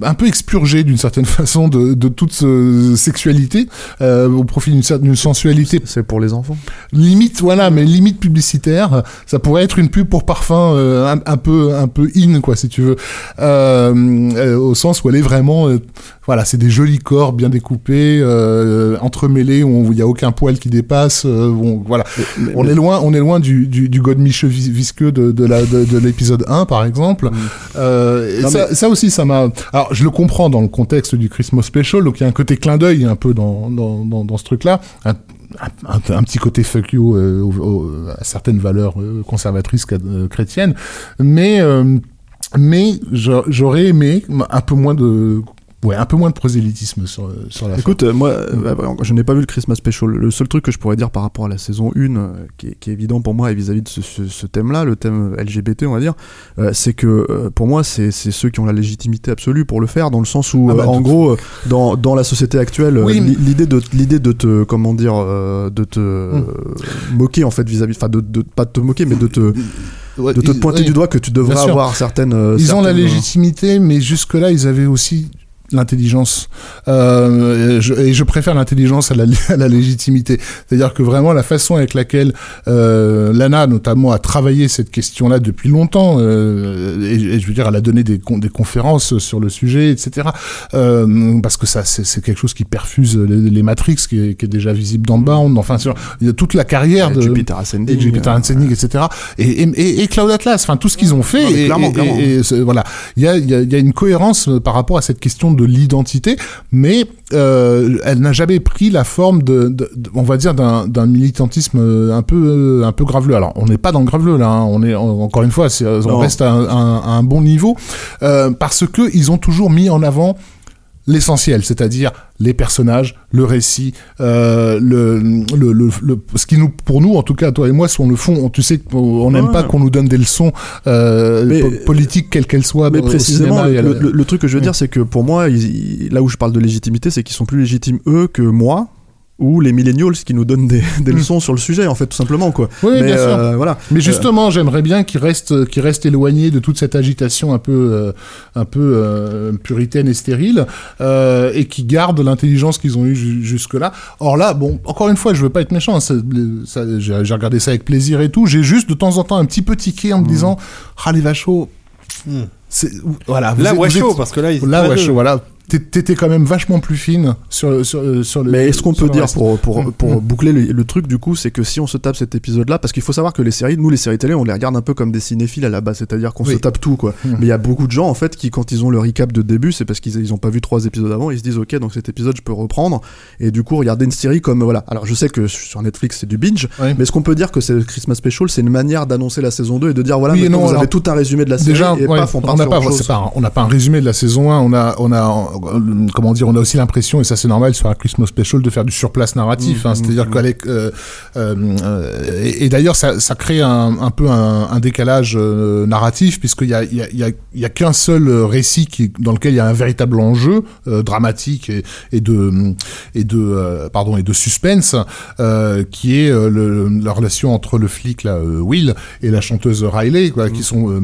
S3: un peu expurgé d'une certaine façon de, de toute euh, sexualité euh, au profit d'une certaine sensualité.
S4: C'est pour les enfants.
S3: limite voilà mais limite publicitaire ça pourrait être une pub pour parfum euh, un, un peu un peu in quoi si tu veux. Euh, au sens où elle est vraiment voilà c'est des jolis corps bien découpés euh, entremêlés où il y a aucun poil qui dépasse bon, voilà.
S4: Mais-
S3: on
S4: mais-
S3: est loin on est loin du du, du godemiche vis- visqueux de, de la de, de l'épisode 1 par exemple euh,
S4: Non,
S3: ça, ça aussi ça m'a alors je le comprends dans le contexte du Christmas Special donc il y a un côté clin d'œil un peu dans dans dans, dans ce truc là un, un, un petit côté fuck you euh, au- au- à certaines valeurs euh, conservatrices chrétiennes. Mais mais j'a- j'aurais aimé un peu moins de ouais un peu moins de prosélytisme sur sur la fin.
S4: Écoute, euh, moi, euh, bah, je n'ai pas vu le Christmas Special. Le seul truc que je pourrais dire par rapport à la saison 1, euh, qui, est, qui est évident pour moi et vis-à-vis de ce, ce- ce thème-là, le thème LGBT, on va dire, euh, c'est que euh, pour moi, c'est ceux qui ont la légitimité absolue pour le faire, dans le sens où,
S3: Ah bah,
S4: euh, en gros, dans, dans la société actuelle,
S3: Oui, mais-
S4: l'i- l'idée de l'idée de te, comment dire, de te
S3: Hmm.
S4: moquer en fait vis-à-vis, enfin, de, de pas de te moquer, mais de te,
S3: Ouais,
S4: de te
S3: ils-
S4: pointer du doigt que tu devrais avoir certaines.
S3: Ils ont la légitimité, mais jusque-là, ils avaient aussi l'intelligence. Euh, et je, et je préfère l'intelligence à la, à la légitimité. C'est-à-dire que vraiment la façon avec laquelle euh, Lana, notamment, a travaillé cette question-là depuis longtemps, euh, et, et je veux dire, elle a donné des, con- des conférences sur le sujet, etc. Parce que ça, c'est quelque chose qui perfuse les, les Matrix, qui est, qui est déjà visible dans Bound. Enfin, sur, il y a toute la carrière de
S4: Jupiter Ascending.
S3: et Jupiter Ascending, etc. Et, et, Cloud Atlas, enfin tout ce qu'ils ont fait.
S4: Non, clairement, clairement.
S3: et- voilà, il y a, y, a, y a une cohérence par rapport à cette question de l'identité, mais euh, elle n'a jamais pris la forme de, de- de- on va dire, d'un militantisme euh, un peu, euh, un peu graveleux. Alors, on n'est pas dans le graveleux là. hein. On est en- encore une fois, on
S4: Non.
S3: reste à un, un- à un bon niveau euh, parce que ils ont toujours mis en avant l'essentiel, c'est-à-dire les personnages, le récit, euh, le, le, le, le- ce qui nous, pour nous, en tout cas, toi et moi, sur le fond, on- tu sais qu'on n'aime
S4: Ouais.
S3: pas qu'on nous donne des leçons euh,
S4: Mais-
S3: po- politiques, quelles qu'elles soient.
S4: Mais
S3: au
S4: précisément,
S3: cinéma
S4: le,
S3: la-
S4: le- le truc que je veux
S3: Oui.
S4: dire, c'est que pour moi, ils- là où je parle de légitimité, c'est qu'ils sont plus légitimes eux que moi. Ou les millennials qui nous donnent des, des leçons sur le sujet en fait tout simplement quoi.
S3: Oui,
S4: Mais
S3: bien sûr.
S4: euh, voilà.
S3: Mais justement, j'aimerais bien qu'ils restent, qu'ils restent éloignés de toute cette agitation un peu, euh, un peu euh, puritaine et stérile, euh, et qui gardent l'intelligence qu'ils ont eue ju- jusque-là. Or là, bon, encore une fois, je veux pas être méchant. ça- J'ai regardé ça avec plaisir et tout. J'ai juste de temps en temps un petit peu tiqué en me disant, ah les vachos. c'est- Voilà. vous
S2: Là,
S3: êtes- vous
S2: parce que là, ils
S3: Là, voilà. T'é- T'étais quand même vachement plus fine sur, sur, sur le.
S4: Mais est-ce qu'on peut dire pour, pour,
S3: Mm.
S4: pour
S3: Mm.
S4: boucler le, le truc du coup, c'est que si on se tape cet épisode-là, parce qu'il faut savoir que les séries, nous les séries télé, on les regarde un peu comme des cinéphiles à la base, c'est-à-dire qu'on
S3: Oui.
S4: se tape tout quoi.
S3: Mm.
S4: Mais il y a beaucoup de gens en fait qui, quand ils ont le recap de début, c'est parce qu'ils ils ont pas vu trois épisodes avant, ils se disent ok, donc cet épisode je peux reprendre et du coup regarder une série comme voilà. Alors je sais que sur Netflix c'est du binge, mais est-ce qu'on peut dire que c'est le Christmas Special, c'est une manière d'annoncer la saison 2 et de dire voilà,
S3: Oui non,
S4: vous avez
S3: alors,
S4: tout un résumé de la série
S3: Déjà,
S4: et
S3: ouais,
S4: paf, on part
S3: on n'a pas, un- on n'a pas un résumé de la saison 1. On a, on a, euh, comment dire, on a aussi l'impression, et ça c'est normal sur un Christmas Special, de faire du surplace narratif.
S4: Mmh,
S3: hein, C'est-à-dire
S4: mmh,
S3: qu'avec, euh, euh, euh, et, et d'ailleurs, ça, ça crée un, un peu un, un décalage euh, narratif, puisqu'il y a, y a, y a, y a qu'un seul euh, récit qui, dans lequel il y a un véritable enjeu euh, dramatique et, et de, et de, euh, pardon, et de suspense, euh, qui est euh, le, la relation entre le flic là, euh, Will et la chanteuse Riley, quoi, qui sont euh,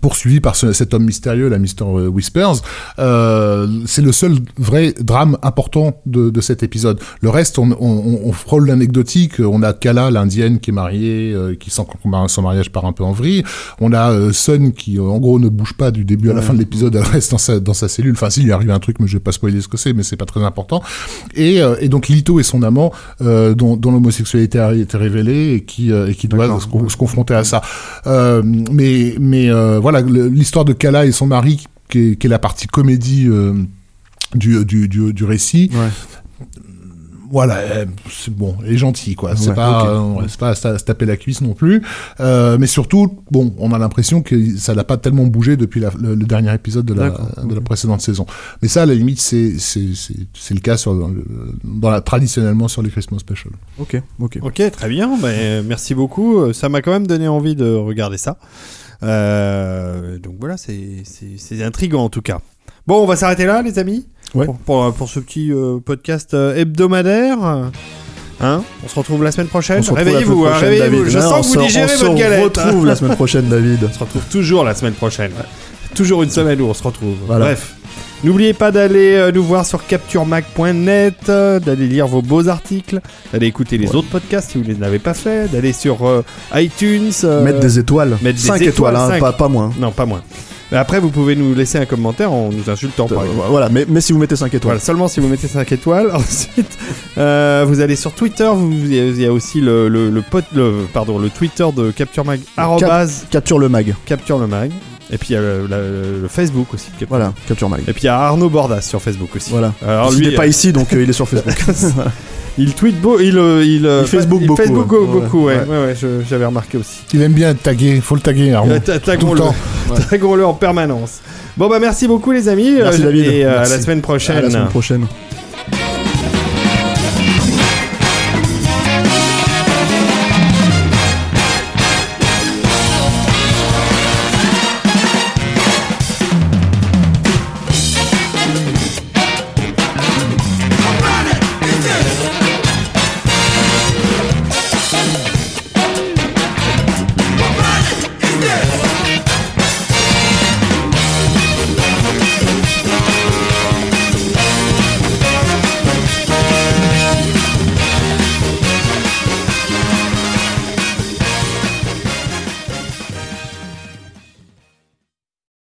S3: poursuivi par ce- cet homme mystérieux, la Mr. Whispers. Euh, c'est le seul vrai drame important de, de cet épisode. Le reste, on, on, on frôle l'anecdotique. On a Kala, l'indienne, qui est mariée, euh, qui sent que son mariage part un peu en vrille. On a euh, Sun, qui, euh, en gros, ne bouge pas du début à la fin de l'épisode. Elle reste dans sa, dans sa cellule. Enfin, s'il lui arrive un truc, mais je vais pas spoiler ce que c'est, mais c'est pas très important. Et, euh, et donc, Lito et son amant, euh, dont, dont l'homosexualité a été révélée et qui, euh, et qui doivent
S4: D'accord.
S3: se, con- se confronter à ça. Euh, mais mais euh, voilà, l'histoire de Kala et son mari, qui est, qui est la partie comédie euh, du, du, du, du récit.
S4: Ouais.
S3: Voilà, euh, c'est bon, elle est gentille, quoi. C'est
S4: Ouais,
S3: pas,
S4: ok.
S3: euh, pas à se se taper la cuisse non plus. Euh, mais surtout, bon, on a l'impression que ça n'a pas tellement bougé depuis la- le, le dernier épisode de la, de la précédente saison. Mais ça, à la limite, c'est c'est c'est c'est le cas sur dans, le- dans la traditionnellement sur les Christmas Special.
S4: Ok, ok.
S2: Ok, très bien. Ben, merci beaucoup. Ça m'a quand même donné envie de regarder ça. Euh, donc voilà, c'est- intriguant en tout cas. Bon, on va s'arrêter là, les amis,
S4: Ouais.
S2: pour, pour, pour ce petit euh, podcast euh, hebdomadaire. Hein? On se retrouve la semaine prochaine.
S4: On se
S2: Réveillez-vous, hein.
S4: David.
S2: Je sens
S4: on
S2: que vous
S4: se-
S2: digérez
S4: on
S2: votre
S4: se
S2: galette.
S4: retrouve la semaine prochaine, David.
S2: On se retrouve toujours la semaine prochaine. Toujours une semaine où on se retrouve.
S4: Voilà.
S2: Bref. N'oubliez pas d'aller euh, nous voir sur capturemac.net, euh, d'aller lire vos beaux articles, d'aller écouter les autres podcasts si vous ne les avez pas fait, d'aller sur euh, iTunes. euh,
S4: Mettre des étoiles.
S2: mettre des
S4: 5
S2: étoiles,
S4: étoiles, hein,
S2: cinq.
S4: pas, pas moins.
S2: Non, pas moins. Mais après, vous pouvez nous laisser un commentaire en nous insultant, par.
S4: Voilà, mais, mais si vous mettez 5 étoiles.
S2: Voilà, seulement si vous mettez 5 étoiles. Ensuite, euh, vous allez sur Twitter. Vous, il y a- il y a aussi le, le, le, pot- le- pardon, le Twitter de Capture Mag.
S4: Capture le mag.
S2: Capture le Mag. Et puis il y a le, le- le Facebook aussi. Capture
S4: Voilà, Capture mag.
S2: Et puis il y a Arnaud Bordas sur Facebook aussi.
S4: Voilà.
S2: Alors
S4: il n'est pas ici, donc euh, il est sur Facebook.
S2: il tweet beau, il, euh, il, euh,
S4: Il Facebook
S2: il
S4: beaucoup,
S2: Facebook
S4: ouais.
S2: beaucoup, ouais,
S4: Ouais.
S2: ouais, ouais, je- j'avais remarqué aussi.
S3: Il aime bien être tagué, faut le taguer.
S2: Euh, ta-
S3: Tout le
S2: Taguons-le, en permanence. Bon bah merci beaucoup les amis.
S4: Merci,
S2: euh,
S4: David.
S2: Et euh, à la semaine prochaine.
S4: À la semaine prochaine.